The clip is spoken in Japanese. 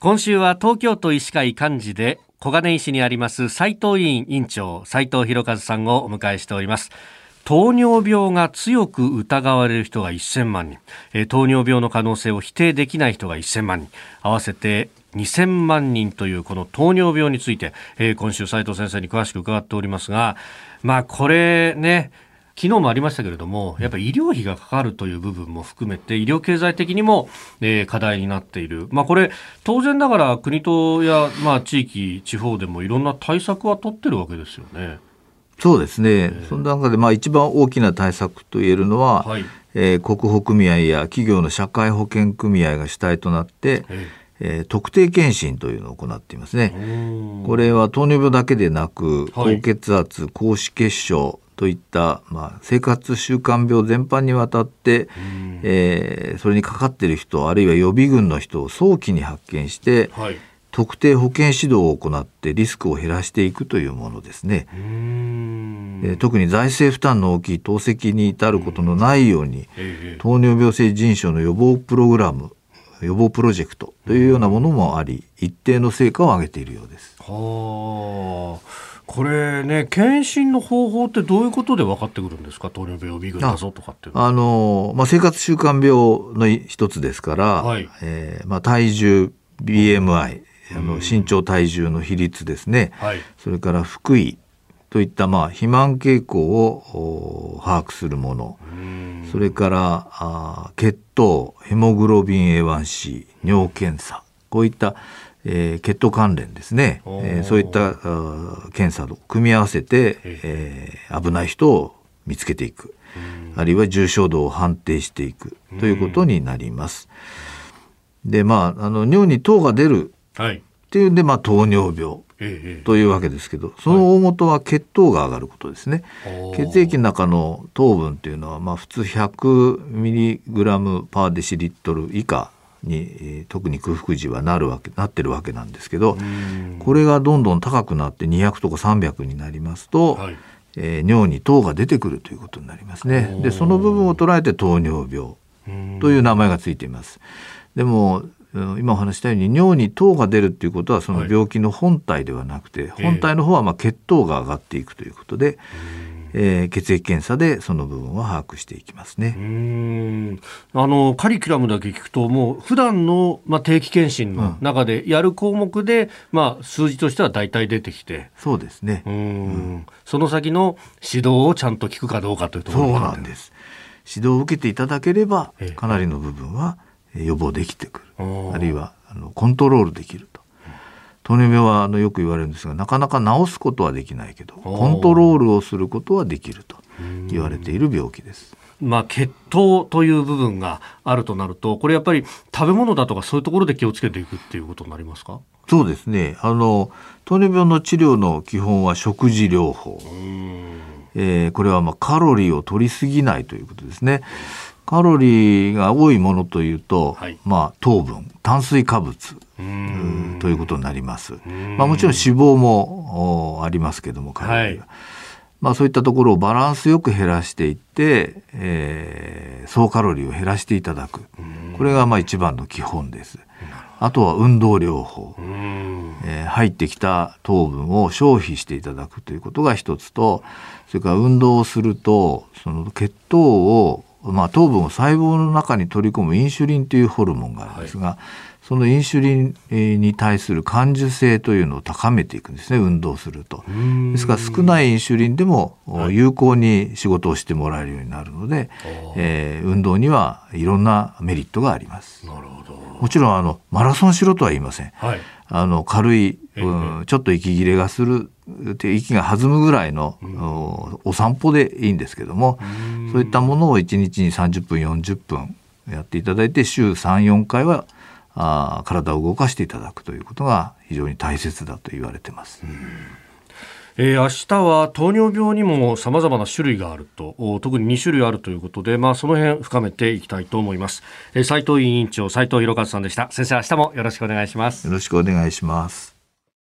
今週は東京都医師会幹事で小金井市にあります斉藤委員委員長斉藤博和さんをお迎えしております。糖尿病が強く疑われる人が1000万人、えー、糖尿病の可能性を否定できない人が1000万人。合わせて2000万人というこの糖尿病について、えー、今週斉藤先生に詳しく伺っておりますがまあこれね昨日もありましたけれども、やっぱり医療費がかかるという部分も含めて、医療経済的にも、えー、課題になっている。まあこれ、当然ながら国とや、まあ地域、地方でもいろんな対策は取ってるわけですよね。そうですね。えー、その中で、まあ一番大きな対策と言えるのは、はい、えー、国保組合や企業の社会保険組合が主体となって、えーえー、特定健診というのを行っていますね。これは糖尿病だけでなく、高血圧、高脂血症、といった、まあ、生活習慣病全般にわたって、えー、それにかかっている人あるいは予備軍の人を早期に発見して、はい、特定保健指導を行ってリスクを減らしていくというものですね。え特に財政負担の大きい透析に至ることのないように、糖尿病性腎症の予防プログラム予防プロジェクトというようなものもあり一定の成果を上げているようです。はあこれね、検診の方法ってどういうことで分かってくるんですか、糖尿病予備軍だぞとかってあの、まあ、生活習慣病の一つですから、はい、えー、まあ、体重、BMI、あの身長体重の比率ですね、はい、それから腹囲といった、まあ、肥満傾向を把握するもの、それからあ血糖、ヘモグロビン A1C、尿検査、こういったえー、血糖関連ですね、えー、そういった検査と組み合わせて、えー、危ない人を見つけていく、あるいは重症度を判定していく。ということになります。でまああの尿に糖が出る。っていうんで、まあ、糖尿病。というわけですけど、その大元は血糖が上がることですね。血液の中の糖分っていうのは、まあ、普通100ミリグラムパーデシリットル以下に特に空腹時はなるわけなってるわけなんですけどこれがどんどん高くなって200とか300になりますと、はい、えー、尿に糖が出てくるということになりますね。でその部分を捉えて糖尿病という名前がついています。でも今お話したように尿に糖が出るっていうことはその病気の本体ではなくて、はい、本体の方はまあ血糖が上がっていくということで、えー、血液検査でその部分は把握していきますね。うんあのカリキュラムだけ聞くともう普段のまあ定期検診の中でやる項目で、うん、まあ数字としては大体出てきてそうですね。うん、その先の指導をちゃんと聞くかどうかというところそうなんです。指導を受けていただければかなりの部分は予防できてくる、あるいはあのコントロールできると。糖尿病はあのよく言われるんですがなかなか治すことはできないけどコントロールをすることはできると言われている病気です。まあ、血糖という部分があるとなるとこれやっぱり食べ物だとかそういうところで気をつけていくっていうことになりますか？そうですね。あの糖尿病の治療の基本は食事療法、えー、これはまあカロリーを取りすぎないということですね。カロリーが多いものというと、はい、まあ、糖分炭水化物ということになります。まあ、もちろん脂肪もありますけどもカロリーは、はい、まあ、そういったところをバランスよく減らしていって、えー、総カロリーを減らしていただく。これがまあ一番の基本です。あとは運動療法、えー、入ってきた糖分を消費していただくということが一つとそれから運動をするとその血糖をまあ、糖分を細胞の中に取り込むインシュリンというホルモンがあるんですが、はい、そのインシュリンに対する感受性というのを高めていくんですね運動すると。ですから少ないインシュリンでも有効に仕事をしてもらえるようになるので、はい、えー、運動にはいろんなメリットがあります。なるほど。もちろんあのマラソンしろとは言いません。はい、あの軽い、うん、ちょっと息切れがする息が弾むぐらいの、うん、お散歩でいいんですけども、そういったものを1日に30分40分やっていただいて週34回はあ体を動かしていただくということが非常に大切だと言われてます。えー、明日は糖尿病にもさまざまな種類があると特に2種類あるということで、まあ、その辺深めていきたいと思います、えー、斉藤委員長斉藤博和さんでした。先生明日もよろしくお願いします。よろしくお願いします